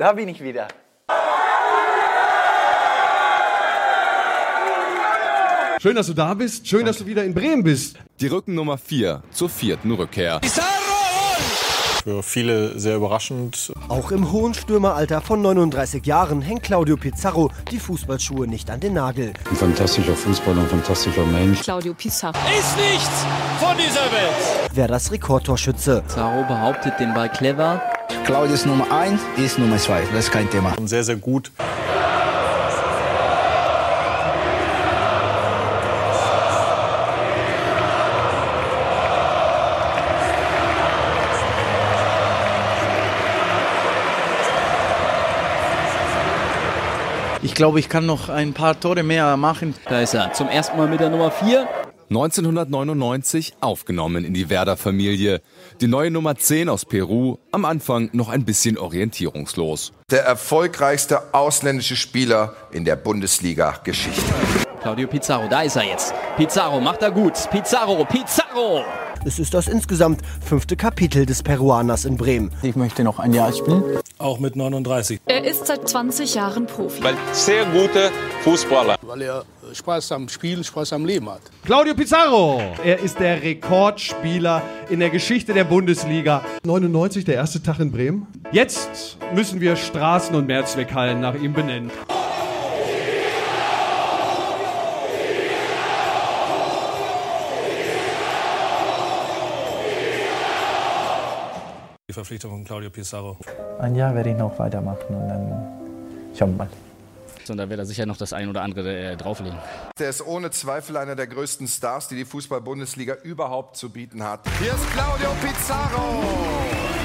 Da bin ich wieder. Schön, dass du da bist. Schön, dass du wieder in Bremen bist. Die Rückennummer 4 zur vierten Rückkehr. Für viele sehr überraschend. Auch im hohen Stürmeralter von 39 Jahren hängt Claudio Pizarro die Fußballschuhe nicht an den Nagel. Ein fantastischer Fußballer, ein fantastischer Mensch. Claudio Pizarro. Ist nichts von dieser Welt. Wer das Rekordtorschütze. Pizarro behauptet den Ball clever. Claudio ist Nummer 1, ist Nummer 2. Das ist kein Thema. Und sehr, sehr gut. Ich glaube, ich kann noch ein paar Tore mehr machen. Da ist er. Zum ersten Mal mit der Nummer 4. 1999 aufgenommen in die Werder-Familie. Die neue Nummer 10 aus Peru, am Anfang noch ein bisschen orientierungslos. Der erfolgreichste ausländische Spieler in der Bundesliga-Geschichte. Claudio Pizarro, da ist er jetzt. Pizarro macht er gut. Pizarro, Pizarro! Es ist das insgesamt fünfte Kapitel des Peruaners in Bremen. Ich möchte noch ein Jahr spielen. Auch mit 39. Er ist seit 20 Jahren Profi. Weil sehr gute Fußballer. Weil er Spaß am Spielen, Spaß am Leben hat. Claudio Pizarro. Er ist der Rekordspieler in der Geschichte der Bundesliga. 99, der erste Tag in Bremen. Jetzt müssen wir Straßen und Mehrzweckhallen nach ihm benennen. Die Verpflichtung von Claudio Pizarro. Ein Jahr werde ich noch weitermachen und dann schauen wir mal. Und da wird er sicher noch das ein oder andere äh, drauflegen. Der ist ohne Zweifel einer der größten Stars, die die Fußball-Bundesliga überhaupt zu bieten hat. Hier ist Claudio Pizarro.